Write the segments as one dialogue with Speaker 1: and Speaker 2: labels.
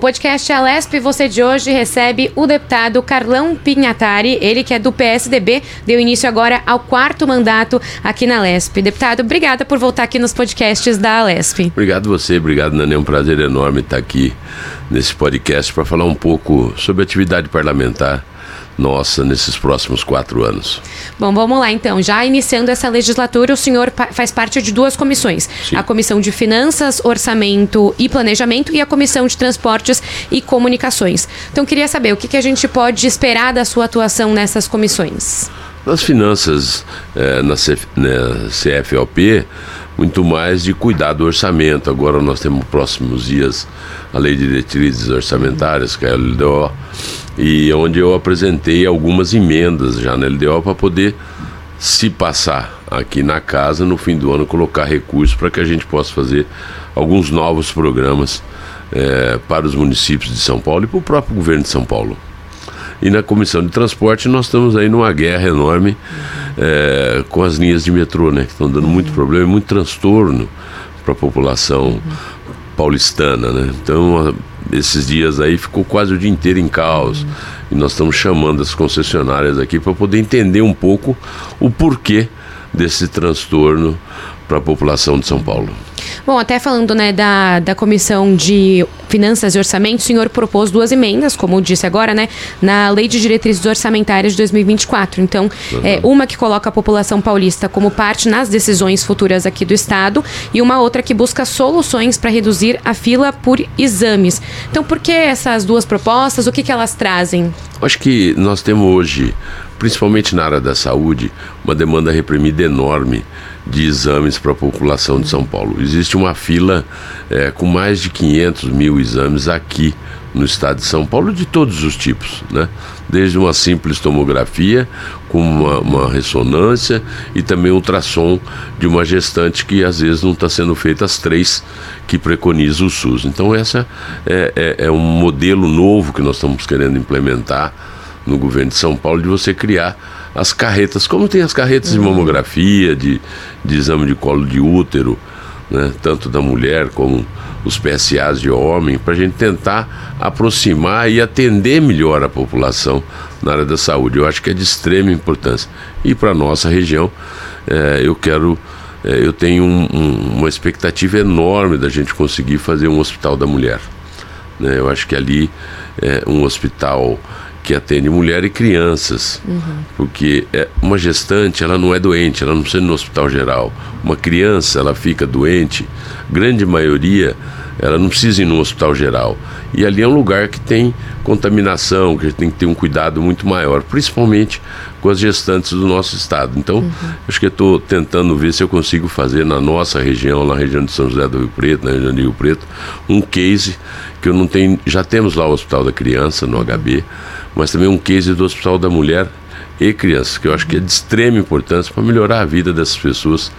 Speaker 1: podcast Alesp Você de hoje recebe o deputado Carlão Pinhatari, ele que é do PSDB, deu início agora ao quarto mandato aqui na Alesp. Deputado, obrigada por voltar aqui nos podcasts da Alesp.
Speaker 2: Obrigado você, obrigado Nani, é um prazer enorme estar aqui nesse podcast para falar um pouco sobre atividade parlamentar nossa nesses próximos quatro anos.
Speaker 1: Bom, vamos lá então. Já iniciando essa legislatura, o senhor faz parte de duas comissões: Sim. a Comissão de Finanças, Orçamento e Planejamento e a Comissão de Transportes e Comunicações. Então, queria saber o que, que a gente pode esperar da sua atuação nessas comissões.
Speaker 2: Nas finanças, é, na, CF, na CFLP, muito mais de cuidar do orçamento. Agora nós temos próximos dias a Lei de Diretrizes Orçamentárias, que é a LDO, e onde eu apresentei algumas emendas já na LDO para poder se passar aqui na casa no fim do ano colocar recursos para que a gente possa fazer alguns novos programas é, para os municípios de São Paulo e para o próprio governo de São Paulo. E na comissão de transporte nós estamos aí numa guerra enorme é, com as linhas de metrô, né? Que estão dando muito problema, muito transtorno para a população paulistana, né? Então esses dias aí ficou quase o dia inteiro em caos. E nós estamos chamando as concessionárias aqui para poder entender um pouco o porquê desse transtorno para a população de São Paulo.
Speaker 1: Bom, até falando né, da, da Comissão de Finanças e Orçamento, o senhor propôs duas emendas, como disse agora, né, na Lei de Diretrizes Orçamentárias de 2024. Então, uhum. é, uma que coloca a população paulista como parte nas decisões futuras aqui do Estado e uma outra que busca soluções para reduzir a fila por exames. Então, por que essas duas propostas? O que, que elas trazem?
Speaker 2: Acho que nós temos hoje, principalmente na área da saúde, uma demanda reprimida enorme de exames para a população de São Paulo. Existe uma fila é, com mais de 500 mil exames aqui no estado de São Paulo de todos os tipos, né? Desde uma simples tomografia com uma, uma ressonância e também ultrassom de uma gestante que às vezes não está sendo feita as três que preconiza o SUS. Então essa é, é, é um modelo novo que nós estamos querendo implementar no governo de São Paulo de você criar as carretas, como tem as carretas uhum. de mamografia, de, de exame de colo de útero, né, tanto da mulher como os PSAs de homem, para a gente tentar aproximar e atender melhor a população na área da saúde. Eu acho que é de extrema importância. E para a nossa região, é, eu quero. É, eu tenho um, um, uma expectativa enorme da gente conseguir fazer um hospital da mulher. Né? Eu acho que ali é um hospital que atende mulher e crianças, uhum. porque é, uma gestante ela não é doente, ela não precisa ir no hospital geral. Uma criança ela fica doente, grande maioria ela não precisa ir no hospital geral. E ali é um lugar que tem contaminação, que a gente tem que ter um cuidado muito maior, principalmente com as gestantes do nosso estado. Então, uhum. acho que estou tentando ver se eu consigo fazer na nossa região, na região de São José do Rio Preto, na região de Rio Preto, um case que eu não tenho. Já temos lá o Hospital da Criança, no HB, mas também um case do Hospital da Mulher e crianças, que eu acho que é de extrema importância para melhorar a vida dessas pessoas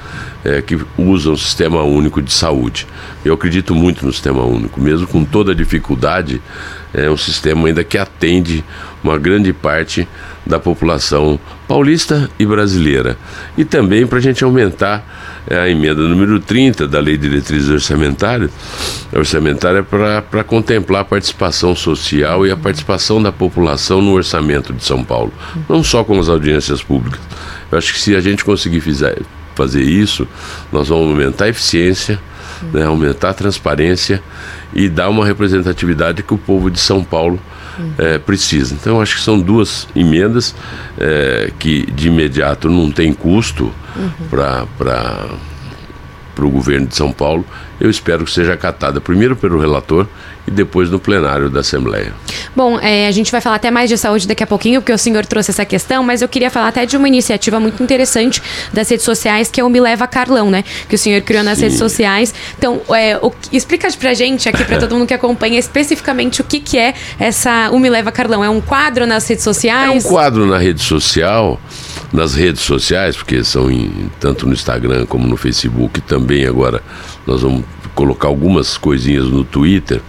Speaker 2: é, que usam o sistema único de saúde. Eu acredito muito no sistema único, mesmo com toda a dificuldade, é um sistema ainda que atende uma grande parte da população paulista e brasileira. E também para a gente aumentar é, a emenda número 30 da Lei de Diretrizes Orçamentárias, orçamentária para contemplar a participação social e a participação da população no orçamento de São Paulo, não só com as audiências públicas. Eu acho que se a gente conseguir fizer, fazer isso, nós vamos aumentar a eficiência, né, aumentar a transparência e dar uma representatividade que o povo de São Paulo é, precisa. Então, acho que são duas emendas é, que de imediato não tem custo uhum. para para o governo de São Paulo, eu espero que seja acatada primeiro pelo relator e depois no plenário da Assembleia.
Speaker 1: Bom, é, a gente vai falar até mais de saúde daqui a pouquinho, porque o senhor trouxe essa questão, mas eu queria falar até de uma iniciativa muito interessante das redes sociais, que é o Me Leva Carlão, né? Que o senhor criou nas Sim. redes sociais. Então, é, o, explica pra gente aqui, para todo mundo que acompanha, especificamente o que, que é essa o Me Leva Carlão. É um quadro nas redes sociais?
Speaker 2: É um quadro na rede social nas redes sociais, porque são em, tanto no Instagram como no Facebook, também agora nós vamos colocar algumas coisinhas no Twitter,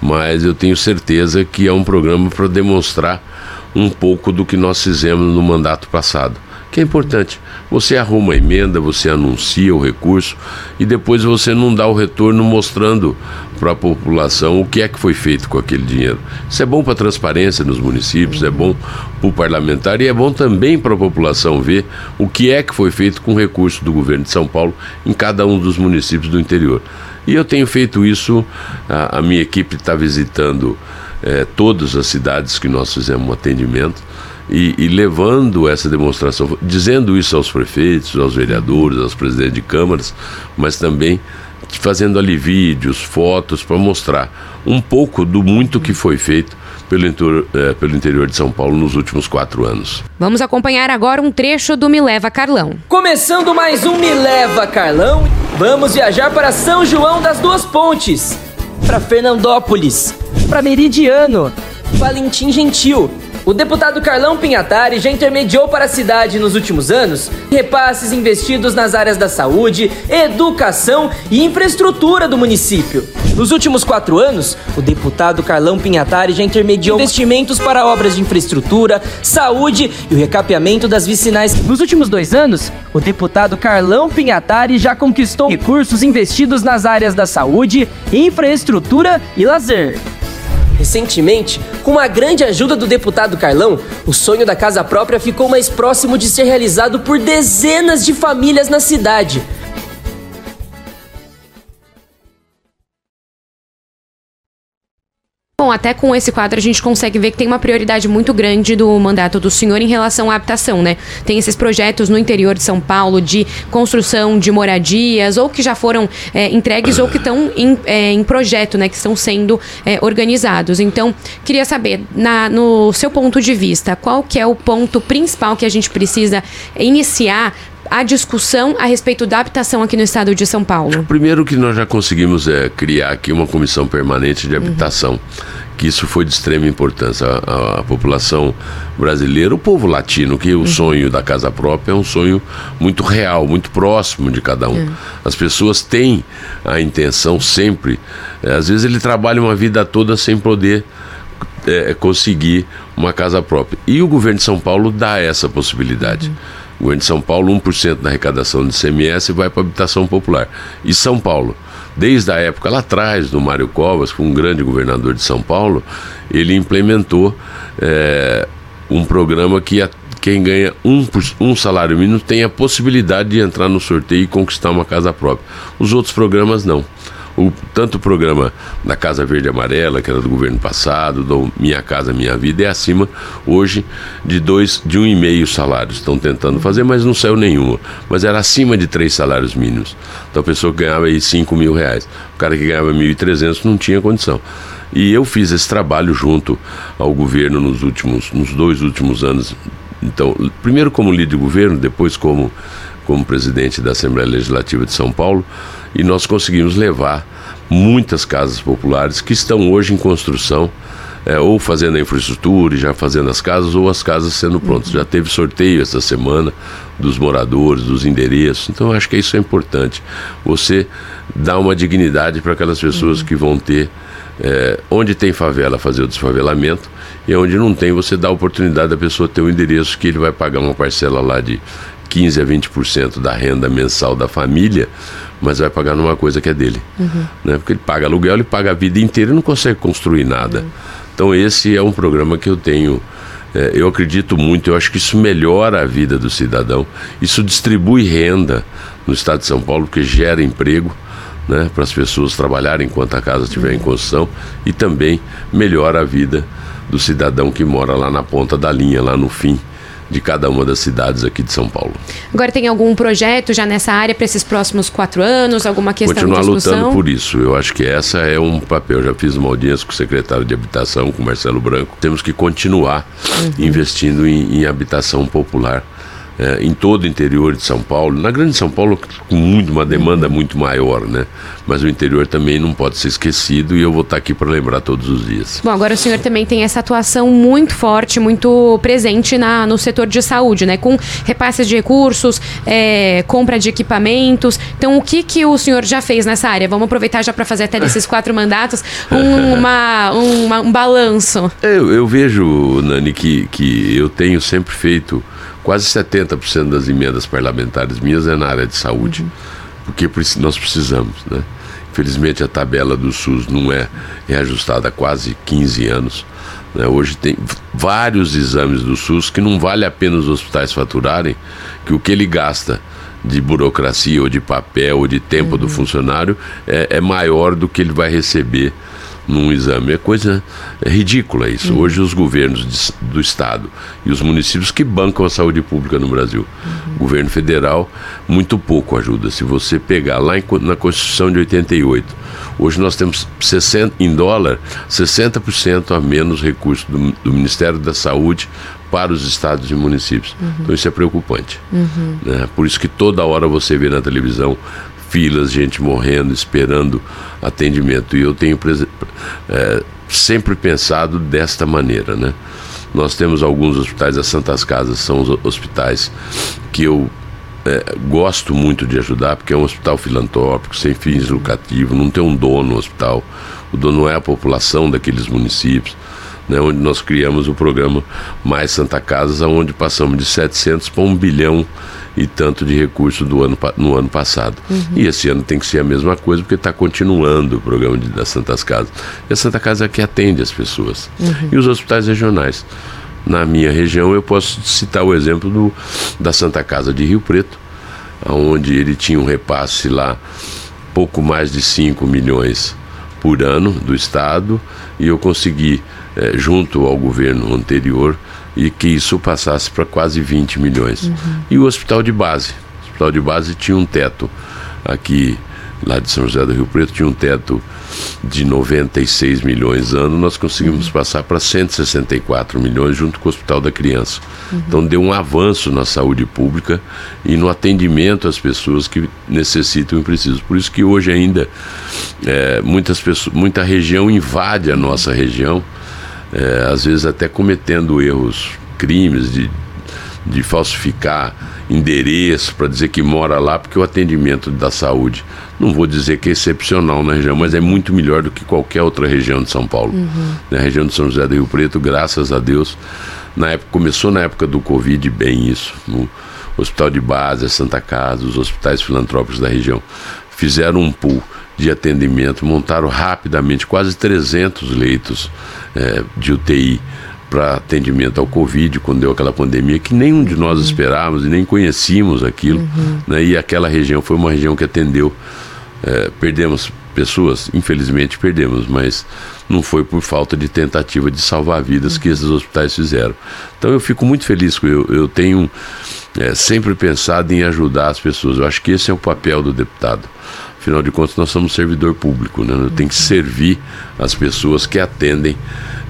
Speaker 2: mas eu tenho certeza que é um programa para demonstrar um pouco do que nós fizemos no mandato passado. que é importante. Você arruma a emenda, você anuncia o recurso e depois você não dá o retorno mostrando para a população o que é que foi feito com aquele dinheiro. Isso é bom para a transparência nos municípios, é bom para o parlamentar e é bom também para a população ver o que é que foi feito com o recurso do governo de São Paulo em cada um dos municípios do interior. E eu tenho feito isso, a, a minha equipe está visitando é, todas as cidades que nós fizemos um atendimento e, e, levando essa demonstração, dizendo isso aos prefeitos, aos vereadores, aos presidentes de câmaras, mas também fazendo ali vídeos, fotos para mostrar um pouco do muito que foi feito pelo interior, é, pelo interior de São Paulo nos últimos quatro anos.
Speaker 1: Vamos acompanhar agora um trecho do Me Leva Carlão.
Speaker 3: Começando mais um Me Leva Carlão, vamos viajar para São João das Duas Pontes, para Fernandópolis, para Meridiano, Valentim Gentil o deputado Carlão Pinhatari já intermediou para a cidade nos últimos anos repasses investidos nas áreas da saúde, educação e infraestrutura do município. Nos últimos quatro anos, o deputado Carlão Pinhatari já intermediou investimentos para obras de infraestrutura, saúde e o recapeamento das vicinais. Nos últimos dois anos, o deputado Carlão Pinhatari já conquistou recursos investidos nas áreas da saúde, infraestrutura e lazer. Recentemente, com uma grande ajuda do deputado Carlão, o sonho da casa própria ficou mais próximo de ser realizado por dezenas de famílias na cidade.
Speaker 1: Bom, até com esse quadro a gente consegue ver que tem uma prioridade muito grande do mandato do senhor em relação à habitação, né? Tem esses projetos no interior de São Paulo de construção de moradias, ou que já foram é, entregues ou que estão em, é, em, projeto, né? Que estão sendo é, organizados. Então, queria saber, na, no seu ponto de vista, qual que é o ponto principal que a gente precisa iniciar a discussão a respeito da habitação aqui no estado de São Paulo?
Speaker 2: Primeiro que nós já conseguimos é, criar aqui uma comissão permanente de habitação. Uhum. Que isso foi de extrema importância. A, a, a, população brasileira, o povo latino, que o uhum. sonho da casa própria é um sonho muito real, muito próximo de cada um. Uhum. As pessoas têm a intenção sempre. É, às vezes ele trabalha uma vida toda sem poder é, conseguir uma casa própria. E o governo de São Paulo dá essa possibilidade. Uhum. O governo de São Paulo, 1% da arrecadação de CMS vai para habitação popular. E São Paulo, desde a época lá atrás do Mário Covas, um grande governador de São Paulo, ele implementou é, um programa que a, quem ganha um, um salário mínimo tem a possibilidade de entrar no sorteio e conquistar uma casa própria. Os outros programas não o, tanto o programa da Casa Verde Amarela, que era do governo passado, do Minha Casa Minha Vida, é acima hoje de dois, de um e meio salários. Estão tentando fazer, mas não saiu nenhuma. Mas era acima de três salários mínimos. Então a pessoa ganhava aí cinco mil reais. O cara que ganhava mil e trezentos não tinha condição. E eu fiz esse trabalho junto ao governo nos últimos, nos dois últimos anos. Então, primeiro como líder de governo, depois como, como presidente da Assembleia Legislativa de São Paulo e nós conseguimos levar muitas casas populares que estão hoje em construção, é, ou fazendo a infraestrutura e já fazendo as casas, ou as casas sendo prontas. Já teve sorteio essa semana dos moradores, dos endereços. Então, acho que isso é importante. Você dá uma dignidade para aquelas pessoas que vão ter. É, onde tem favela, fazer o desfavelamento, e onde não tem, você dá a oportunidade da pessoa ter um endereço que ele vai pagar uma parcela lá de 15 a 20% da renda mensal da família, mas vai pagar numa coisa que é dele. Uhum. Né? Porque ele paga aluguel, ele paga a vida inteira e não consegue construir nada. Uhum. Então esse é um programa que eu tenho. É, eu acredito muito, eu acho que isso melhora a vida do cidadão, isso distribui renda no estado de São Paulo, porque gera emprego. Né, para as pessoas trabalharem enquanto a casa estiver em construção e também melhora a vida do cidadão que mora lá na ponta da linha, lá no fim de cada uma das cidades aqui de São Paulo.
Speaker 1: Agora tem algum projeto já nessa área para esses próximos quatro anos? Alguma questão
Speaker 2: Continuar
Speaker 1: de
Speaker 2: discussão? lutando por isso. Eu acho que essa é um papel. Já fiz uma audiência com o secretário de Habitação, com Marcelo Branco. Temos que continuar uhum. investindo em, em habitação popular é, em todo o interior de São Paulo. Na Grande São Paulo, com muito, uma demanda muito maior, né? Mas o interior também não pode ser esquecido e eu vou estar aqui para lembrar todos os dias.
Speaker 1: Bom, agora o senhor também tem essa atuação muito forte, muito presente na, no setor de saúde, né? Com repasses de recursos, é, compra de equipamentos. Então, o que, que o senhor já fez nessa área? Vamos aproveitar já para fazer até desses quatro mandatos uma, uma, um balanço.
Speaker 2: Eu, eu vejo, Nani, que, que eu tenho sempre feito quase 70% das emendas parlamentares minhas é na área de saúde, uhum. porque nós precisamos, né? Infelizmente a tabela do SUS não é reajustada há quase 15 anos. Né? Hoje tem vários exames do SUS que não vale a pena os hospitais faturarem, que o que ele gasta de burocracia ou de papel ou de tempo uhum. do funcionário é, é maior do que ele vai receber num exame. É coisa é ridícula isso. Uhum. Hoje os governos de, do estado e os municípios que bancam a saúde pública no Brasil. Uhum. O governo federal muito pouco ajuda. Se você pegar lá em, na Constituição de 88, hoje nós temos 60 em dólar 60% a menos recursos do, do Ministério da Saúde para os estados e municípios. Uhum. Então isso é preocupante. Uhum. Né? Por isso que toda hora você vê na televisão filas, gente morrendo, esperando atendimento. E eu tenho é, sempre pensado desta maneira, né? Nós temos alguns hospitais, as Santas Casas são os hospitais que eu é, gosto muito de ajudar, porque é um hospital filantrópico, sem fins lucrativos, não tem um dono no hospital, o dono é a população daqueles municípios né, onde nós criamos o programa Mais Santa Casa, onde passamos de 700 para 1 bilhão e tanto de recursos do ano, no ano passado. Uhum. E esse ano tem que ser a mesma coisa, porque está continuando o programa de, das Santas Casas. E a Santa Casa é que atende as pessoas. Uhum. E os hospitais regionais. Na minha região, eu posso citar o exemplo do, da Santa Casa de Rio Preto, onde ele tinha um repasse lá pouco mais de 5 milhões por ano do Estado, e eu consegui é, junto ao governo anterior e que isso passasse para quase 20 milhões. Uhum. E o hospital de base. O hospital de base tinha um teto aqui, lá de São José do Rio Preto, tinha um teto de 96 milhões ano, nós conseguimos uhum. passar para 164 milhões junto com o Hospital da Criança. Uhum. Então deu um avanço na saúde pública e no atendimento às pessoas que necessitam e precisam. Por isso que hoje ainda é, muitas pessoas, muita região invade a nossa região é, às vezes até cometendo erros, crimes de, de falsificar endereço para dizer que mora lá, porque o atendimento da saúde, não vou dizer que é excepcional na região, mas é muito melhor do que qualquer outra região de São Paulo. Uhum. Na região de São José do Rio Preto, graças a Deus, na época, começou na época do Covid bem isso. No Hospital de Base, a Santa Casa, os hospitais filantrópicos da região fizeram um pool de atendimento, montaram rapidamente quase 300 leitos é, de UTI para atendimento ao Covid, quando deu aquela pandemia, que nenhum de nós uhum. esperávamos e nem conhecíamos aquilo. Uhum. Né? E aquela região foi uma região que atendeu. É, perdemos pessoas, infelizmente perdemos, mas não foi por falta de tentativa de salvar vidas que esses hospitais fizeram. Então eu fico muito feliz, eu, eu tenho é, sempre pensado em ajudar as pessoas. Eu acho que esse é o papel do deputado. Afinal de contas, nós somos servidor público, né? Tem que servir as pessoas que atendem,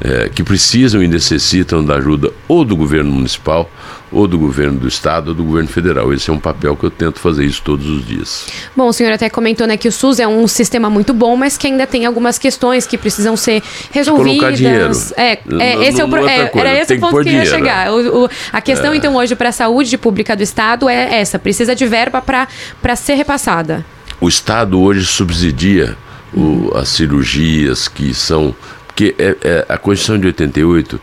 Speaker 2: é, que precisam e necessitam da ajuda ou do governo municipal, ou do governo do estado, ou do governo federal. Esse é um papel que eu tento fazer isso todos os dias.
Speaker 1: Bom, o senhor até comentou né, que o SUS é um sistema muito bom, mas que ainda tem algumas questões que precisam ser resolvidas.
Speaker 2: Colocar dinheiro.
Speaker 1: É, é esse é o é, era esse o ponto que, que ia chegar. O, o, a questão, é. então, hoje para a saúde pública do estado é essa: precisa de verba para ser repassada
Speaker 2: o Estado hoje subsidia o, as cirurgias que são. Porque é, é, a Constituição de 88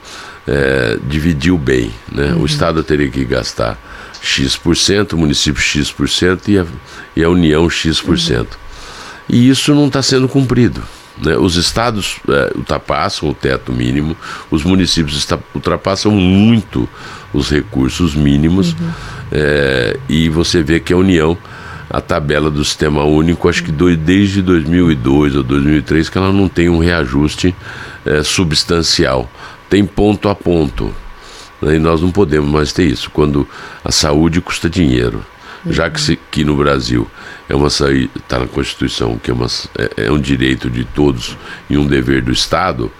Speaker 2: é, dividiu bem. Né? Uhum. O Estado teria que gastar X%, o município X% e a, e a União X%. Uhum. E isso não está sendo cumprido. Né? Os estados é, ultrapassam o teto mínimo, os municípios ultrapassam muito os recursos mínimos, uhum. é, e você vê que a União a tabela do sistema único, acho que do, desde 2002 ou 2003, que ela não tem um reajuste é, substancial. Tem ponto a ponto. Né? E nós não podemos mais ter isso, quando a saúde custa dinheiro. Já que, se, que no Brasil é uma está na Constituição que é, uma, é, é um direito de todos e um dever do Estado,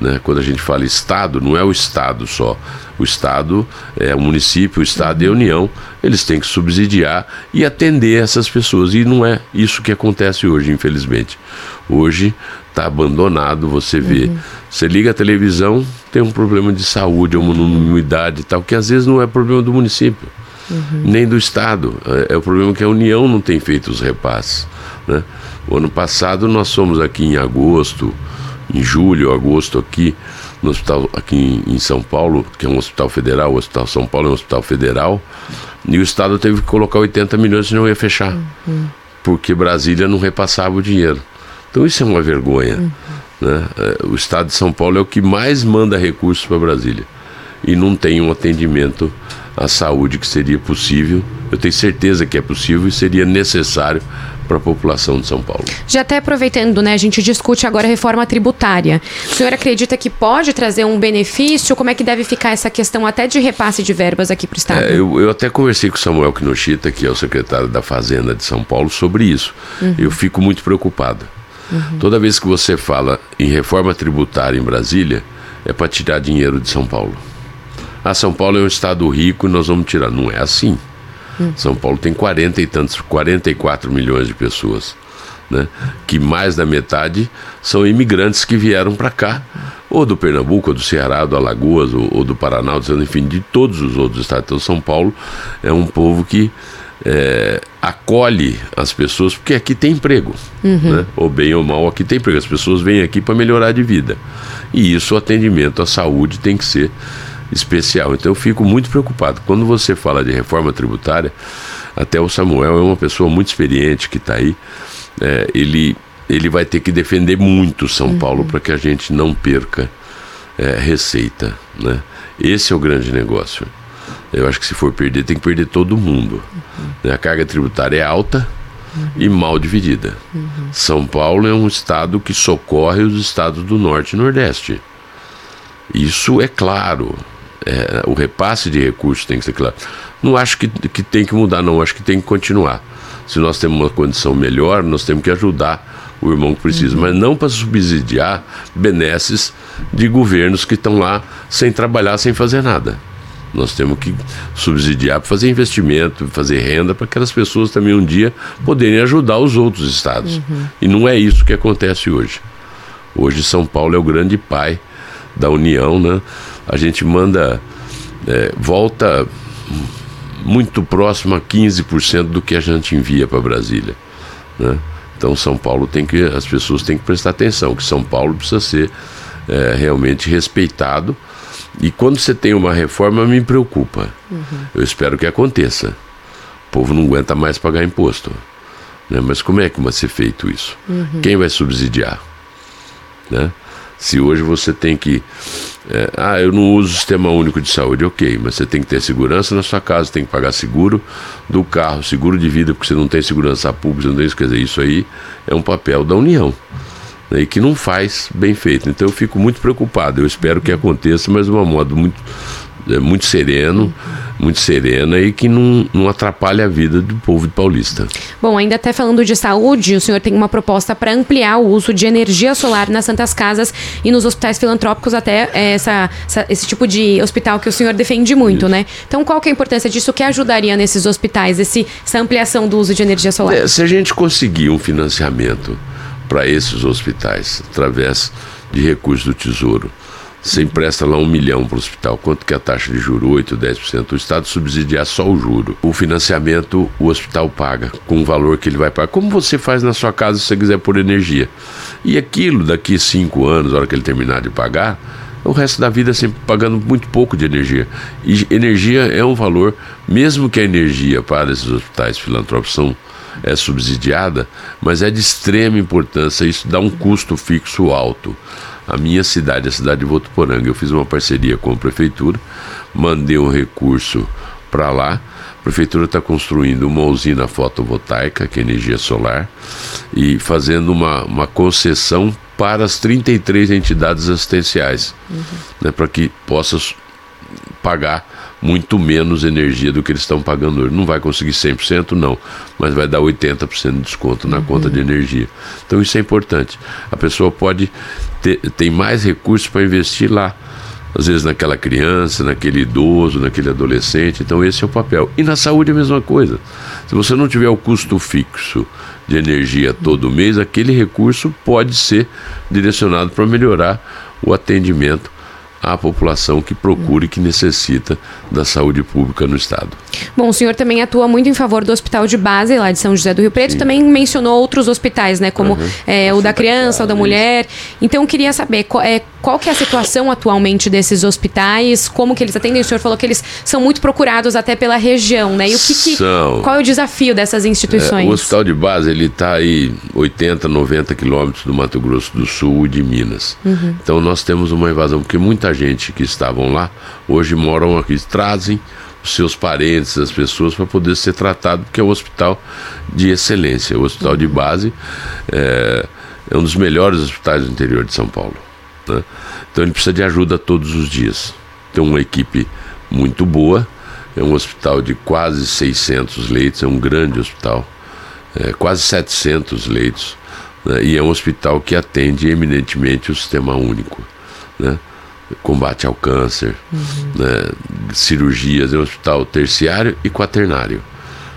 Speaker 2: né? Quando a gente fala Estado, não é o Estado só. O Estado é o município, o Estado e a União. Eles têm que subsidiar e atender essas pessoas. E não é isso que acontece hoje, infelizmente. Hoje está abandonado, você vê. Uhum. Você liga a televisão, tem um problema de saúde, uma umidade e tal, que às vezes não é problema do município. Uhum. Nem do Estado. É, é o problema que a União não tem feito os repasses. Né? O ano passado nós fomos aqui em agosto, em julho, agosto aqui, no hospital aqui em, São Paulo, que é um hospital federal, o Hospital São Paulo é um hospital federal, e o Estado teve que colocar 80 milhões, senão ia fechar, uhum. porque Brasília não repassava o dinheiro. Então isso é uma vergonha. Uhum. Né? É, o Estado de São Paulo é o que mais manda recursos para Brasília e não tem um atendimento à saúde que seria possível. Eu tenho certeza que é possível e seria necessário para a população de São Paulo.
Speaker 1: Já até aproveitando, né, a gente discute agora a reforma tributária. O senhor acredita que pode trazer um benefício? Como é que deve ficar essa questão até de repasse de verbas aqui para o Estado?
Speaker 2: É, eu, eu, até conversei com o Samuel Kinoshita, que é o secretário da Fazenda de São Paulo, sobre isso. Uhum. Eu fico muito preocupado. Uhum. Toda vez que você fala em reforma tributária em Brasília, é para tirar dinheiro de São Paulo. Ah, São Paulo é um estado rico e nós vamos tirar. Não é assim. São Paulo tem 40 e tantos, 44 milhões de pessoas. Né? Que mais da metade são imigrantes que vieram para cá, ou do Pernambuco, ou do Ceará, do Alagoas, ou, ou do Paraná, enfim, de todos os outros estados. Então, São Paulo é um povo que é, acolhe as pessoas, porque aqui tem emprego, uhum. né? ou bem ou mal, aqui tem emprego. As pessoas vêm aqui para melhorar de vida. E isso, o atendimento à saúde tem que ser especial. Então eu fico muito preocupado. Quando você fala de reforma tributária, até o Samuel é uma pessoa muito experiente que está aí. É, ele, ele vai ter que defender muito São uhum. Paulo para que a gente não perca é, receita. Né? Esse é o grande negócio. Eu acho que se for perder, tem que perder todo mundo. Uhum. A carga tributária é alta uhum. e mal dividida. Uhum. São Paulo é um estado que socorre os estados do Norte e Nordeste. Isso é claro é, o repasse de recursos tem que ser claro. Não acho que, que tem que mudar, não. Acho que tem que continuar. Se nós temos uma condição melhor, nós temos que ajudar o irmão que precisa, uhum. mas não para subsidiar benesses de governos que estão lá sem trabalhar, sem fazer nada. Nós temos que subsidiar para fazer investimento, fazer renda, para aquelas pessoas também um dia poderem ajudar os outros estados. Uhum. E não é isso que acontece hoje. Hoje São Paulo é o grande pai da União, né? A gente manda, é, volta muito próximo a 15% do que a gente envia para Brasília. Né? Então São Paulo tem que, as pessoas têm que prestar atenção, que São Paulo precisa ser é, realmente respeitado. E quando você tem uma reforma, me preocupa. Uhum. Eu espero que aconteça. O povo não aguenta mais pagar imposto. Né? Mas como é que vai ser feito isso? Uhum. Quem vai subsidiar? Né? Se hoje você tem que. É, ah, eu não uso o sistema único de saúde, ok, mas você tem que ter segurança na sua casa, tem que pagar seguro do carro, seguro de vida, porque você não tem segurança pública, não tem isso. Quer dizer, isso aí é um papel da União. Né, e que não faz bem feito. Então eu fico muito preocupado. Eu espero que aconteça, mas de um modo muito, muito sereno muito serena e que não, não atrapalha a vida do povo paulista.
Speaker 1: Bom, ainda até falando de saúde, o senhor tem uma proposta para ampliar o uso de energia solar nas Santas Casas e nos hospitais filantrópicos, até é, essa, essa esse tipo de hospital que o senhor defende muito, Isso. né? Então, qual que é a importância disso? O que ajudaria nesses hospitais, esse, essa ampliação do uso de energia solar? É,
Speaker 2: se a gente conseguir um financiamento para esses hospitais através de recursos do Tesouro, você empresta lá um milhão para o hospital. Quanto que é a taxa de juro? 8, 10%. O Estado subsidiar só o juro. O financiamento o hospital paga com o valor que ele vai pagar. Como você faz na sua casa se você quiser por energia. E aquilo, daqui cinco anos, na hora que ele terminar de pagar, o resto da vida sempre pagando muito pouco de energia. E energia é um valor, mesmo que a energia para esses hospitais filantrópicos são é subsidiada, mas é de extrema importância. Isso dá um custo fixo alto a minha cidade, a cidade de Votuporanga. Eu fiz uma parceria com a prefeitura, mandei um recurso para lá. A prefeitura está construindo uma usina fotovoltaica, que é energia solar, e fazendo uma, uma concessão para as 33 entidades assistenciais, uhum. né, para que possa pagar muito menos energia do que eles estão pagando hoje. Não vai conseguir 100%, não, mas vai dar 80% de desconto na uhum. conta de energia. Então isso é importante. A pessoa pode ter tem mais recursos para investir lá. Às vezes naquela criança, naquele idoso, naquele adolescente. Então esse é o papel. E na saúde a mesma coisa. Se você não tiver o custo fixo de energia todo mês, aquele recurso pode ser direcionado para melhorar o atendimento à população que procura e que necessita da saúde pública no Estado.
Speaker 1: Bom, o senhor também atua muito em favor do Hospital de Base, lá de São José do Rio Preto, Sim. também mencionou outros hospitais, né, como uhum. é, o da criança, o da mulher. Então, queria saber qual, é, qual que é a situação atualmente desses hospitais, como que eles atendem. O senhor falou que eles são muito procurados até pela região, né? E o que, que qual é o desafio dessas instituições? É,
Speaker 2: o Hospital de Base, ele está aí 80, 90 quilômetros do Mato Grosso do Sul e de Minas. Uhum. Então, nós temos uma invasão, porque muita gente que estavam lá, hoje moram aqui, trazem os seus parentes, as pessoas, para poder ser tratado, porque é um hospital de excelência. O hospital de base é, é um dos melhores hospitais do interior de São Paulo. Né? Então ele precisa de ajuda todos os dias. Tem uma equipe muito boa, é um hospital de quase 600 leitos, é um grande hospital, é, quase 700 leitos, né? e é um hospital que atende eminentemente o sistema único. Né? Combate ao câncer, uhum. né, cirurgias, é um hospital terciário e quaternário.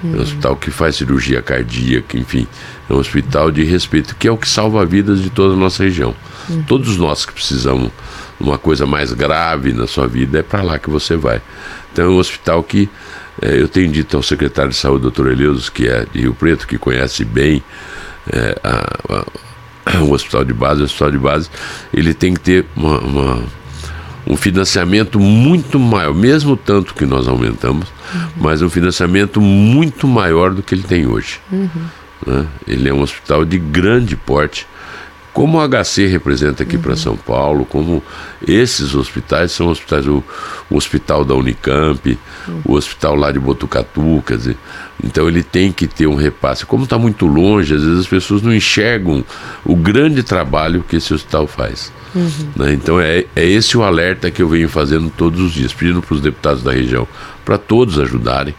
Speaker 2: Uhum. É um hospital que faz cirurgia cardíaca, enfim. É um hospital de respeito, que é o que salva vidas de toda a nossa região. Uhum. Todos nós que precisamos de uma coisa mais grave na sua vida, é para lá que você vai. Então é um hospital que é, eu tenho dito ao secretário de saúde, doutor Eleusos, que é de Rio Preto, que conhece bem é, a, a, o hospital de base, o hospital de base, ele tem que ter uma, uma um financiamento muito maior, mesmo tanto que nós aumentamos, uhum. mas um financiamento muito maior do que ele tem hoje. Uhum. Né? Ele é um hospital de grande porte, como o HC representa aqui uhum. para São Paulo, como esses hospitais são hospitais, o, o hospital da Unicamp, uhum. o hospital lá de Botucatu, quer dizer, então ele tem que ter um repasse. Como está muito longe, às vezes as pessoas não enxergam o grande trabalho que esse hospital faz. Uhum. Né? Então é, é esse o alerta que eu venho fazendo todos os dias, pedindo para os deputados da região, para todos ajudarem.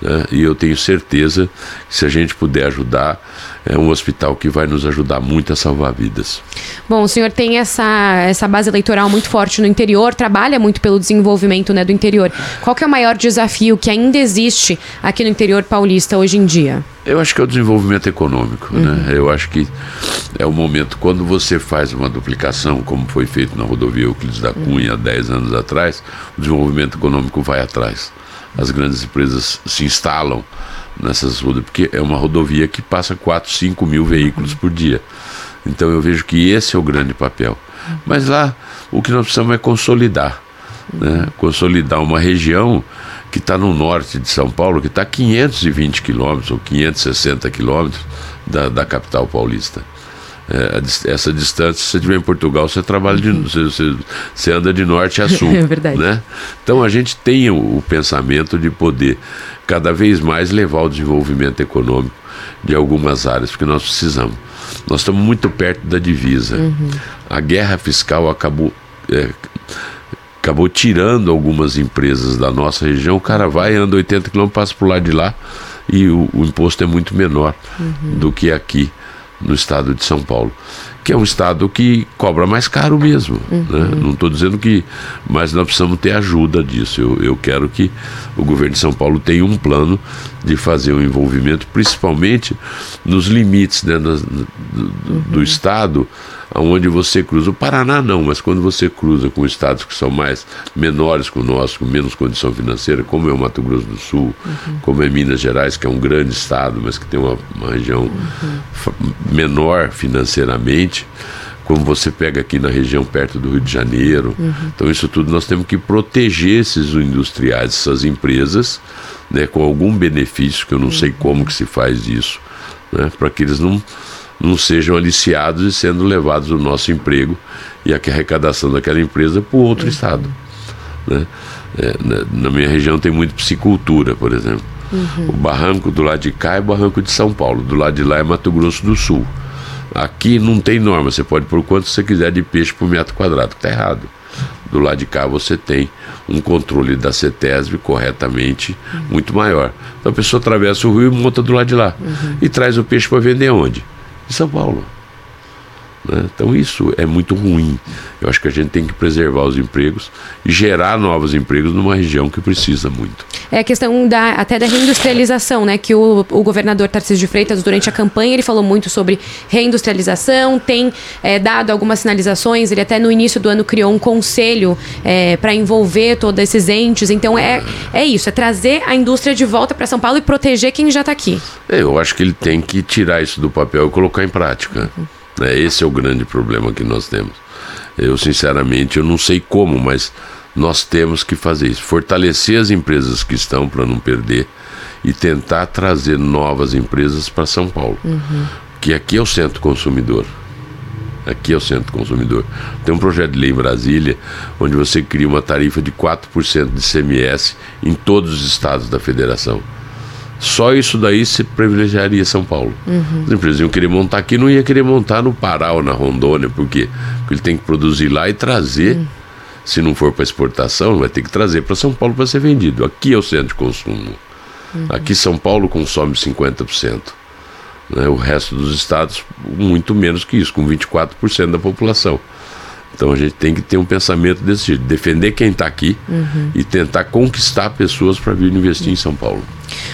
Speaker 2: Né? E eu tenho certeza que se a gente puder ajudar, é um hospital que vai nos ajudar muito a salvar vidas.
Speaker 1: Bom, o senhor tem essa, essa base eleitoral muito forte no interior, trabalha muito pelo desenvolvimento né, do interior. Qual que é o maior desafio que ainda existe aqui no interior paulista hoje em dia?
Speaker 2: Eu acho que é o desenvolvimento econômico. Né? Uhum. Né? Eu acho que é o momento, quando você faz uma duplicação, como foi feito na rodovia Euclides da Cunha há 10 anos atrás, o desenvolvimento econômico vai atrás as grandes empresas se instalam nessas rodovias, porque é uma rodovia que passa 4, 5 mil veículos por dia. Então eu vejo que esse é o grande papel. Mas lá o que nós precisamos é consolidar. Né? Consolidar uma região que está no norte de São Paulo, que está a 520 quilômetros ou 560 quilômetros da, da capital paulista. É, essa distância, se você estiver em Portugal, você trabalha de, você, você, anda de norte a sul.
Speaker 1: É verdade.
Speaker 2: Né? Então a gente tem o, o, pensamento de poder cada vez mais levar o desenvolvimento econômico de algumas áreas, porque nós precisamos. Nós estamos muito perto da divisa. Uhum. A guerra fiscal acabou. É, acabou tirando algumas empresas da nossa região. O cara vai, anda 80 quilômetros, passa por lá de lá e o, o imposto é muito menor uhum. do que aqui no estado de São Paulo, que é um estado que cobra mais caro mesmo. Uhum. Né? Não estou dizendo que. Mas nós precisamos ter ajuda disso. Eu, eu quero que o governo de São Paulo tenha um plano de fazer um envolvimento, principalmente nos limites né, do, uhum. do estado aonde você cruza. O Paraná não, mas quando você cruza com estados que são mais menores que o nosso, com menos condição financeira, como é o Mato Grosso do Sul, uhum. como é Minas Gerais, que é um grande estado, mas que tem uma, uma região uhum. menor financeiramente, como você pega aqui na região perto do Rio de Janeiro. Uhum. Então, isso tudo nós temos que proteger esses industriais, essas empresas, né, com algum benefício, que eu não sei como que se faz isso, né, para que eles não não sejam aliciados e sendo levados o nosso emprego e a arrecadação daquela empresa para outro uhum. estado. Né? É, na minha região tem muito piscicultura, por exemplo. Uhum. O barranco do lado de cá é o barranco de São Paulo, do lado de lá é Mato Grosso do Sul. Aqui não tem norma, você pode pôr quanto você quiser de peixe por metro quadrado, está errado. Do lado de cá você tem um controle da CETESB corretamente uhum. muito maior. Então a pessoa atravessa o rio e monta do lado de lá. Uhum. E traz o peixe para vender onde? Em São Paulo. Né? Então isso é muito ruim. Eu acho que a gente tem que preservar os empregos e gerar novos empregos numa região que precisa muito.
Speaker 1: É a questão da, até da reindustrialização, né? Que o, o governador Tarcísio de Freitas, durante a campanha, ele falou muito sobre reindustrialização, tem é, dado algumas sinalizações, ele até no início do ano criou um conselho é, para envolver todos esses entes. Então é, é isso, é trazer a indústria de volta para São Paulo e proteger quem já está aqui.
Speaker 2: É, eu acho que ele tem que tirar isso do papel e colocar em prática. Uhum. É, esse é o grande problema que nós temos. Eu, sinceramente, eu não sei como, mas nós temos que fazer isso. Fortalecer as empresas que estão para não perder e tentar trazer novas empresas para São Paulo. Uhum. Que aqui é o centro consumidor. Aqui é o centro consumidor. Tem um projeto de lei em Brasília onde você cria uma tarifa de 4% de CMS em todos os estados da federação. Só isso daí se privilegiaria São Paulo. Uhum. As empresas iam querer montar aqui, não ia querer montar no Pará ou na Rondônia, por quê? Porque ele tem que produzir lá e trazer. Uhum. Se não for para exportação, vai ter que trazer para São Paulo para ser vendido. Aqui é o centro de consumo. Uhum. Aqui São Paulo consome 50%. Né? O resto dos estados, muito menos que isso, com 24% da população. Então a gente tem que ter um pensamento desse jeito, defender quem está aqui uhum. e tentar conquistar pessoas para vir investir em São Paulo.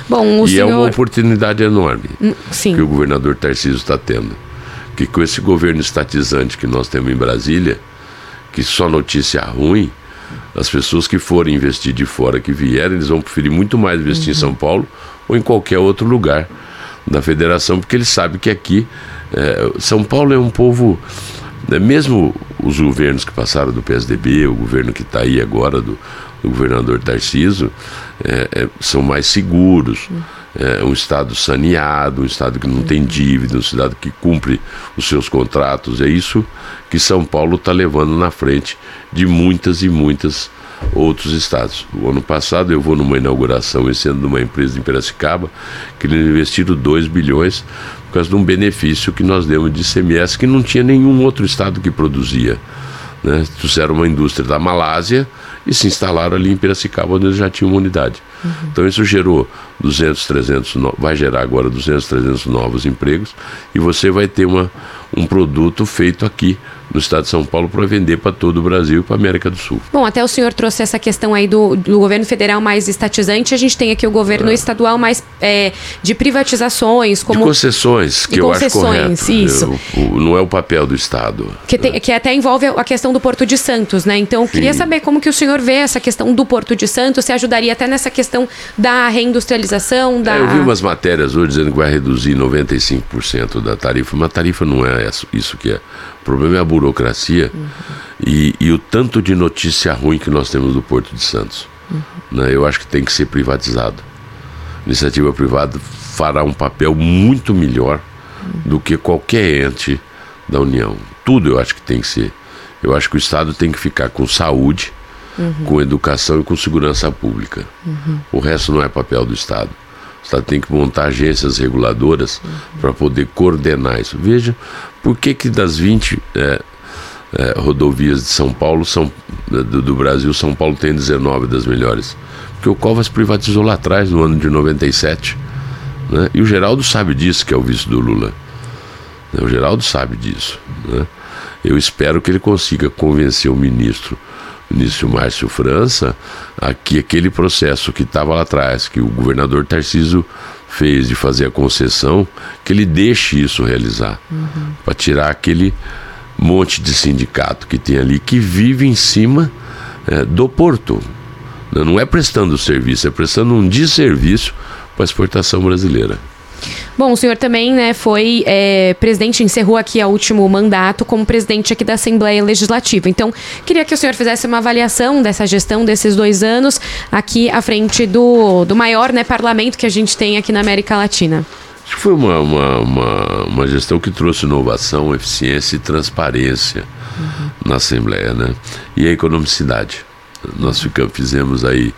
Speaker 2: Bom, e senhor... é uma oportunidade enorme hum, Sim. que o governador Tarcísio está tendo. Que com esse governo estatizante que nós temos em Brasília, que só notícia ruim, as pessoas que forem investir de fora, que vierem, eles vão preferir muito mais investir uhum. em São Paulo ou em qualquer outro lugar da federação, porque eles sabem que aqui é, São Paulo é um povo? Mesmo os governos que passaram do PSDB, o governo que está aí agora do, do governador Tarciso, é, é, são mais seguros. É um Estado saneado, um Estado que não tem dívida, um Estado que cumpre os seus contratos. É isso que São Paulo está levando na frente de muitas e muitas outros estados. O ano passado eu vou numa inauguração, esse uma empresa em Piracicaba, que eles investiram 2 bilhões por causa de um benefício que nós demos de ICMS que não tinha nenhum outro estado que produzia. Né? Trouxeram uma indústria da Malásia e se instalaram ali em Piracicaba, onde eles já tinham uma unidade. Uhum. Então isso gerou 200, 300, vai gerar agora 200, 300 novos empregos e você vai ter uma, um produto feito aqui no estado de São Paulo para vender para todo o Brasil e para a América do Sul.
Speaker 1: Bom, até o senhor trouxe essa questão aí do, do governo federal mais estatizante, a gente tem aqui o governo é. estadual mais é, de privatizações, como...
Speaker 2: De concessões, que de eu concessões, acho correto.
Speaker 1: Isso.
Speaker 2: Eu, não é o papel do Estado.
Speaker 1: Que, tem, que até envolve a questão do Porto de Santos, né? Então, eu queria saber como que o senhor vê essa questão do Porto de Santos, se ajudaria até nessa questão da reindustrialização, da...
Speaker 2: É, eu vi umas matérias hoje dizendo que vai reduzir 95% da tarifa, mas a tarifa não é isso que é. O problema é a burocracia uhum. e, e, o tanto de notícia ruim que nós temos do Porto de Santos. Uhum. Né? Eu acho que tem que ser privatizado. A iniciativa privada fará um papel muito melhor do que qualquer ente da União. Tudo eu acho que tem que ser. Eu acho que o Estado tem que ficar com saúde, uhum. com educação e com segurança pública. Uhum. O resto não é papel do Estado. O Estado tem que montar agências reguladoras uhum. para poder coordenar isso. Veja por que, que das 20 é, é, rodovias de São Paulo, são, do, do, Brasil, São Paulo tem 19 das melhores. Porque o Covas privatizou lá atrás, no ano de 97. Né? E o Geraldo sabe disso, que é o vice do Lula. O Geraldo sabe disso. Né? Eu espero que ele consiga convencer o ministro ministro Márcio França, aqui aquele processo que estava lá atrás, que o governador Tarciso fez de fazer a concessão, que ele deixe isso realizar, uhum. para tirar aquele monte de sindicato que tem ali que vive em cima é, do porto. Não é prestando serviço, é prestando um desserviço para a exportação brasileira.
Speaker 1: Bom, o senhor também né, foi é, presidente, encerrou aqui o último mandato como presidente aqui da Assembleia Legislativa. Então, queria que o senhor fizesse uma avaliação dessa gestão desses dois anos aqui à frente do, do maior né, parlamento que a gente tem aqui na América Latina.
Speaker 2: Acho que foi uma, uma, uma, uma gestão que trouxe inovação, eficiência e transparência uhum. na Assembleia, né? E a economicidade. Nós ficamos, fizemos aí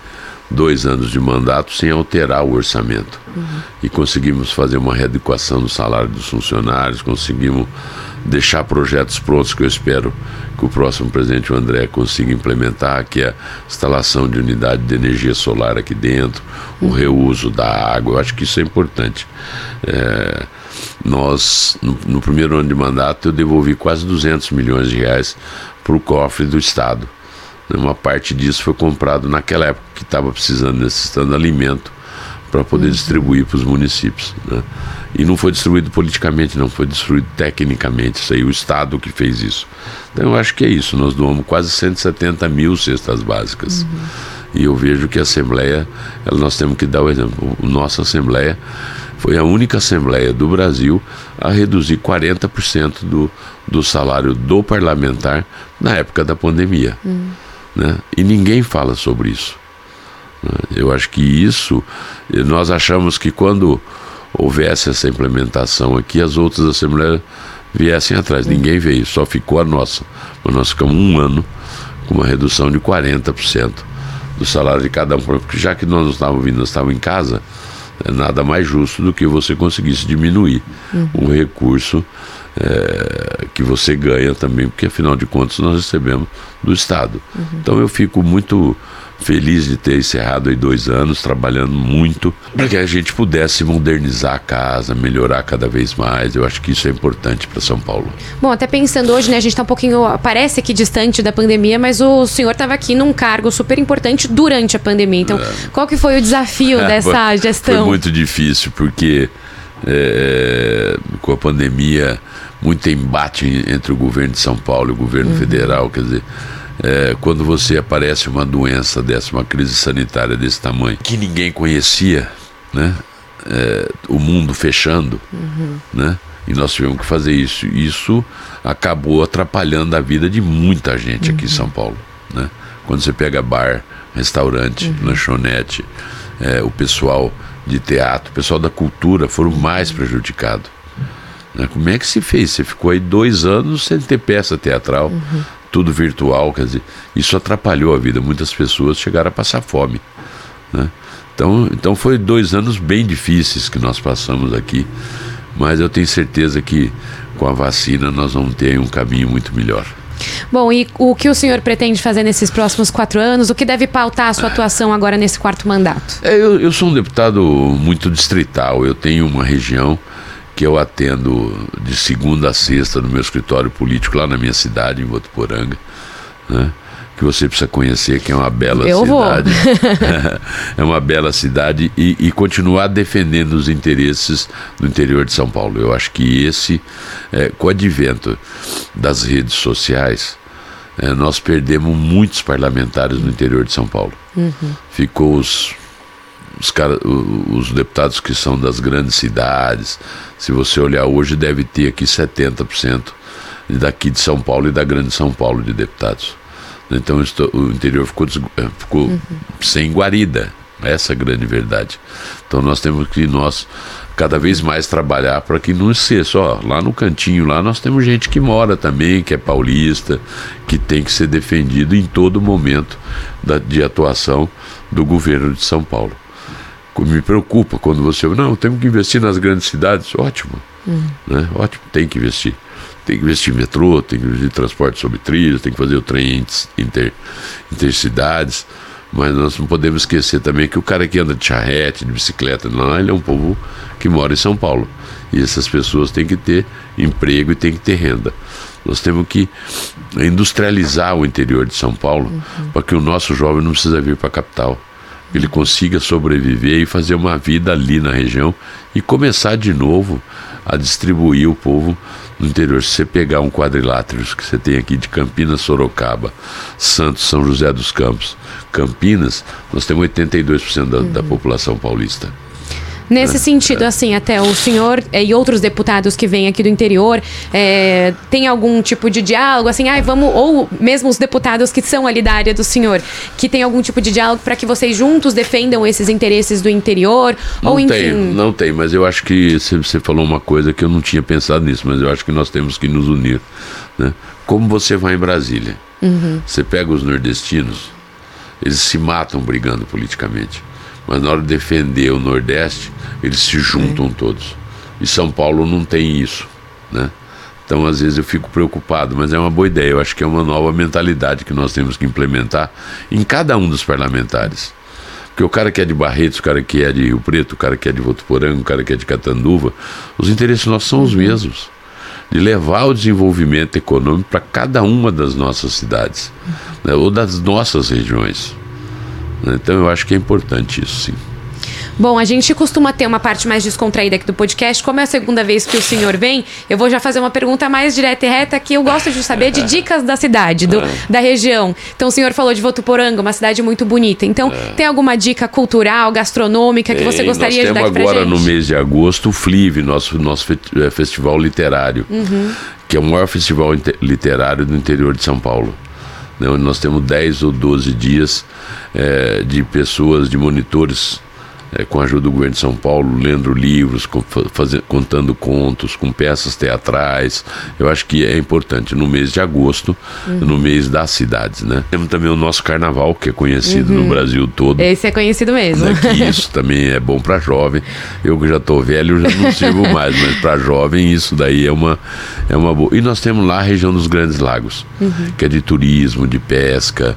Speaker 2: dois anos de mandato sem alterar o orçamento. Uhum. E conseguimos fazer uma readequação do salário dos funcionários, conseguimos deixar projetos prontos que eu espero que o próximo presidente o André consiga implementar, que é a instalação de unidade de energia solar aqui dentro, o reuso da água. Eu acho que isso é importante. É, nós, no, no primeiro ano de mandato, eu devolvi quase 200 milhões de reais para o cofre do Estado. Uma parte disso foi comprado naquela época que estava precisando, necessitando alimento para poder uhum. distribuir para os municípios. Né? E não foi distribuído politicamente, não, foi distribuído tecnicamente. Isso aí, o Estado que fez isso. Então eu acho que é isso. Nós doamos quase 170 mil cestas básicas. Uhum. E eu vejo que a Assembleia, nós temos que dar o exemplo. Nossa Assembleia foi a única Assembleia do Brasil a reduzir 40% do, do salário do parlamentar na época da pandemia. Uhum. Né? E ninguém fala sobre isso. Né? Eu acho que isso, nós achamos que quando houvesse essa implementação aqui, as outras assembleias viessem atrás. Ninguém veio, só ficou a nossa. Mas nós ficamos um ano com uma redução de 40% do salário de cada um. Porque já que nós não estávamos vindo, nós estávamos em casa, é nada mais justo do que você conseguisse diminuir uhum. um recurso é, que você ganha também, porque afinal de contas nós recebemos do Estado. Uhum. Então eu fico muito feliz de ter encerrado aí dois anos trabalhando muito para que a gente pudesse modernizar a casa, melhorar cada vez mais. Eu acho que isso é importante para São Paulo.
Speaker 1: Bom, até pensando hoje, né, a gente está um pouquinho, parece aqui distante da pandemia, mas o senhor estava aqui num cargo super importante durante a pandemia. Então, é. qual que foi o desafio é, dessa gestão?
Speaker 2: Foi muito difícil, porque é, com a pandemia, muito embate entre o governo de São Paulo e o governo uhum. federal, quer dizer é, quando você aparece uma doença dessa, uma crise sanitária desse tamanho, que ninguém conhecia, né? É, o mundo fechando, uhum. né? E nós tivemos que fazer isso. Isso acabou atrapalhando a vida de muita gente aqui em uhum. São Paulo, né? Quando você pega bar, restaurante, uhum. lanchonete, é, o pessoal de teatro, o pessoal da cultura foram mais prejudicados. Né? Como é que se fez? Você ficou aí dois anos sem ter peça teatral, uhum tudo virtual, quer dizer, isso atrapalhou a vida. Muitas pessoas chegaram a passar fome. Né? Então, então foi dois anos bem difíceis que nós passamos aqui, mas eu tenho certeza que com a vacina nós vamos ter um caminho muito melhor.
Speaker 1: Bom, e o que o senhor pretende fazer nesses próximos quatro anos? O que deve pautar a sua atuação agora nesse quarto mandato?
Speaker 2: É, eu, eu sou um deputado muito distrital. Eu tenho uma região que eu atendo de segunda a sexta no meu escritório político lá na minha cidade, em Votuporanga, né? que você precisa conhecer, que é uma bela eu cidade. é uma bela cidade e, e, continuar defendendo os interesses do interior de São Paulo. Eu acho que esse, é, com o advento das redes sociais, é, nós perdemos muitos parlamentares no interior de São Paulo. Uhum. Ficou os os, cara, os deputados que são das grandes cidades, se você olhar hoje, deve ter aqui 70% daqui de São Paulo e da grande São Paulo de deputados. Então o interior ficou, eh, ficou uhum. sem guarida. Essa é a grande verdade. Então nós temos que nós cada vez mais trabalhar para que não seja só lá no cantinho lá nós temos gente que mora também que é paulista que tem que ser defendido em todo momento da, de atuação do governo de São Paulo me preocupa quando você não temos que investir nas grandes cidades. Ótimo né? Ótimo tem que investir. Tem que investir em metrô tem que investir em transporte sobre trilhos tem que fazer o trem inter intercidades. Mas nós não podemos esquecer também que o cara que anda de charrete de bicicleta lá ele é um povo que mora em São Paulo. E essas pessoas têm que ter emprego e têm que ter renda. Nós temos que industrializar o interior de São Paulo uhum. para que o nosso jovem não precisa vir para a capital ele consiga sobreviver e fazer uma vida ali na região e começar de novo a distribuir o povo no interior. Se você pegar um quadrilátero que você tem aqui de Campinas, Sorocaba, Santos, São José dos Campos, Campinas, nós temos 82% da, uhum. da população paulista.
Speaker 1: Nesse sentido, assim, até o senhor e outros deputados que vêm aqui do interior, é, tem algum tipo de diálogo, assim, ah, vamos, ou mesmo os deputados que são ali da área do senhor, que tem algum tipo de diálogo para que vocês juntos defendam esses interesses do interior?
Speaker 2: Não ou, tem, enfim... não tem, mas eu acho que você falou uma coisa que eu não tinha pensado nisso, mas eu acho que nós temos que nos unir. Né? Como você vai em Brasília, uhum. você pega os nordestinos, eles se matam brigando politicamente. Mas na hora de defender o Nordeste, eles se juntam todos. E São Paulo não tem isso, né? Então, às vezes eu fico preocupado, mas é uma boa ideia. Eu acho que é uma nova mentalidade que nós temos que implementar em cada um dos parlamentares. Porque o cara que é de Barretos, o cara que é de Rio Preto, o cara que é de Votuporanga, o cara que é de Catanduva, os interesses nossos são os mesmos. De levar o desenvolvimento econômico para cada uma das nossas cidades, né, ou das nossas regiões. Então eu acho que é importante isso, sim.
Speaker 1: Bom, a gente costuma ter uma parte mais descontraída aqui do podcast. Como é a segunda vez que o senhor vem, eu vou já fazer uma pergunta mais direta e reta que eu gosto de saber de dicas da cidade, do, da região. Então, o senhor falou de Votuporanga, uma cidade muito bonita. Então, é. tem alguma dica cultural, gastronômica que você gostaria de dar pra
Speaker 2: gente? agora, no mês de agosto, o FLIVE, nosso, nosso é, festival literário, uhum. que é o maior festival literário do interior de São Paulo né, onde nós temos 10 ou 12 dias é, de pessoas, de monitores é, com a ajuda do governo de São Paulo, lendo livros, com, contando contos, com peças teatrais. Eu acho que é importante no mês de agosto, uhum. no mês das cidades, né? Temos também o nosso carnaval, que é conhecido uhum. no Brasil todo.
Speaker 1: Esse é conhecido mesmo. Né?
Speaker 2: Que isso também é bom para jovem. Eu que já estou velho, já não sirvo mais, mas para jovem isso daí é uma, é uma boa. E nós temos lá a região dos Grandes Lagos, uhum. que é de turismo, de pesca,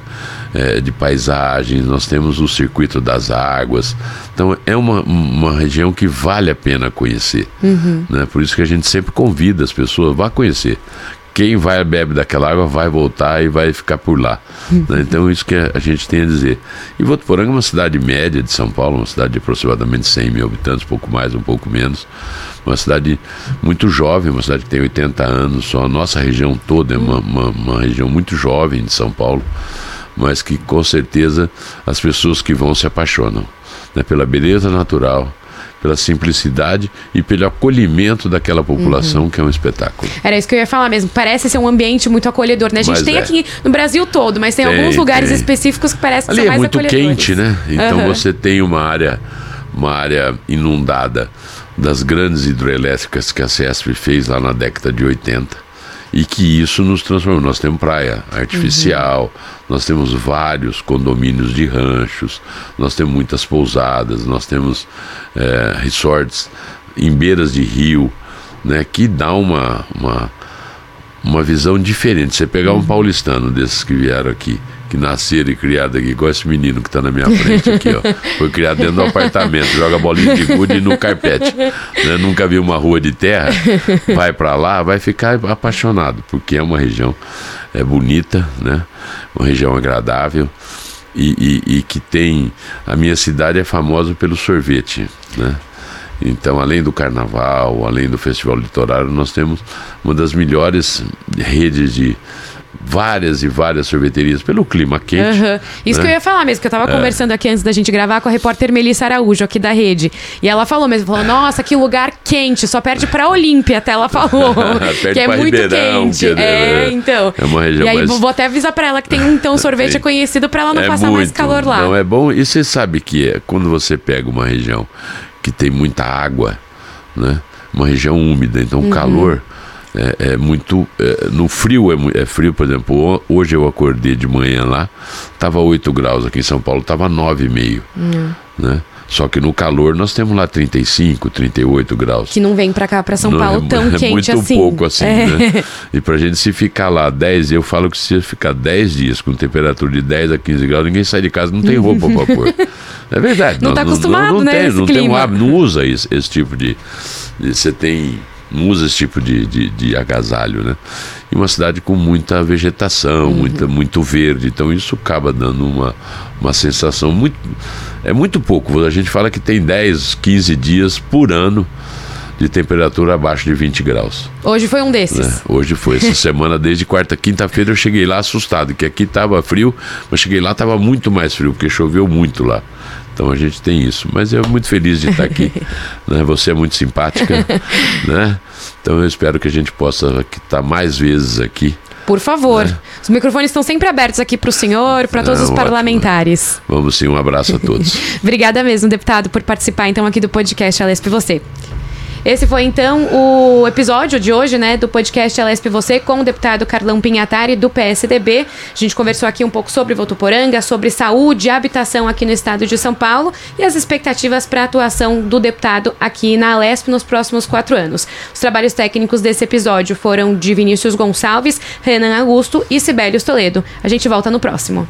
Speaker 2: é, de paisagens, nós temos o circuito das águas. Então é uma, uma região que vale a pena conhecer. Uhum. Né? Por isso que a gente sempre convida as pessoas, vá conhecer. Quem vai bebe daquela água vai voltar e vai ficar por lá. Uhum. Né? Então isso que a gente tem a dizer. E Votuporanga é uma cidade média de São Paulo, uma cidade de aproximadamente 100 mil habitantes, pouco mais, um pouco menos. Uma cidade muito jovem, uma cidade que tem 80 anos, só a nossa região toda é uma, uma, uma região muito jovem de São Paulo mas que com certeza as pessoas que vão se apaixonam né, pela beleza natural, pela simplicidade e pelo acolhimento daquela população, uhum. que é um espetáculo.
Speaker 1: Era isso que eu ia falar mesmo. Parece ser um ambiente muito acolhedor, né? A gente mas tem é. aqui no Brasil todo, mas tem, tem alguns lugares tem. específicos que parecem
Speaker 2: Ali
Speaker 1: ser
Speaker 2: é
Speaker 1: mais
Speaker 2: muito quente, né? Então uhum. você tem uma área, uma área inundada das grandes hidroelétricas que a CESP fez lá na década de 80 e que isso nos transformou. Nós temos praia artificial, uhum. nós temos vários condomínios de ranchos, nós temos muitas pousadas, nós temos é, resorts em beiras de rio, né, que dá uma, uma, uma visão diferente. Você pegar um uhum. paulistano desses que vieram aqui que nasceram e criaram aqui, igual esse menino que está na minha frente aqui, ó. Foi criado dentro do apartamento, joga bolinha de gude no carpete. Né? Nunca viu uma rua de terra, vai para lá, vai ficar apaixonado, porque é uma região é bonita, né? Uma região agradável. E, e, e que tem. A minha cidade é famosa pelo sorvete, né? Então, além do carnaval, além do festival litorário, nós temos uma das melhores redes de várias e várias sorveterias pelo clima quente. Uhum.
Speaker 1: Isso né? que eu ia falar mesmo, que eu estava é. conversando aqui antes da gente gravar com a repórter Melissa Araújo, aqui da rede. E ela falou mesmo, falou, nossa, que lugar quente, só perde pra Olímpia, até ela falou. que é muito Ribeirão, quente. Que é, é, então. É uma região E aí mais... vou até avisar pra ela que tem então sorvete é. conhecido pra ela não é passar muito, mais calor lá.
Speaker 2: Não, é bom. E você sabe que é, quando você pega uma região que tem muita água, né? Uma região úmida, então uhum. calor é, é muito. É, no frio é, é, frio, por exemplo, hoje eu acordei de manhã lá, estava 8 graus, aqui em São Paulo estava 9,5. Hum. Né? Só que no calor nós temos lá 35, 38 graus.
Speaker 1: Que não vem para cá, para São não, Paulo, é, tão é quente
Speaker 2: muito
Speaker 1: assim.
Speaker 2: pouco assim, é. né? E pra gente se ficar lá 10, eu falo que se ficar 10 dias com temperatura de 10 a 15 graus, ninguém sai de casa, não tem roupa para pôr. É verdade.
Speaker 1: Não está acostumado,
Speaker 2: não, não,
Speaker 1: né?
Speaker 2: Tem, não clima. tem um hábito, não usa esse, esse tipo de. Você tem não usa esse tipo de, de, de, agasalho, né? E uma cidade com muita vegetação, uhum. muita, muito verde, então isso acaba dando uma, uma sensação muito. É muito pouco. A gente fala que tem 10, 15 dias por ano de temperatura abaixo de 20 graus.
Speaker 1: Hoje foi um desses. Né?
Speaker 2: Hoje foi. Essa semana, desde quarta, quinta-feira, eu cheguei lá assustado, que aqui estava frio, mas cheguei lá estava muito mais frio, porque choveu muito lá. Então a gente tem isso. Mas eu muito feliz de estar aqui. né? Você é muito simpática. né? Então eu espero que a gente possa estar mais vezes aqui.
Speaker 1: Por favor. Né? Os microfones estão sempre abertos aqui para o senhor, para todos Não, os parlamentares.
Speaker 2: Ótimo. Vamos sim, um abraço a todos.
Speaker 1: Obrigada mesmo, deputado, por participar então aqui do podcast Alesp Você. Esse foi então o episódio de hoje, né, do podcast Alesp Você com o deputado Carlão Pinhatari do PSDB. A gente conversou aqui um pouco sobre Votuporanga, sobre saúde e habitação aqui no estado de São Paulo e as expectativas para a atuação do deputado aqui na Alesp nos próximos quatro anos. Os trabalhos técnicos desse episódio foram de Vinícius Gonçalves, Renan Augusto e Sibelius Toledo. A gente volta no próximo.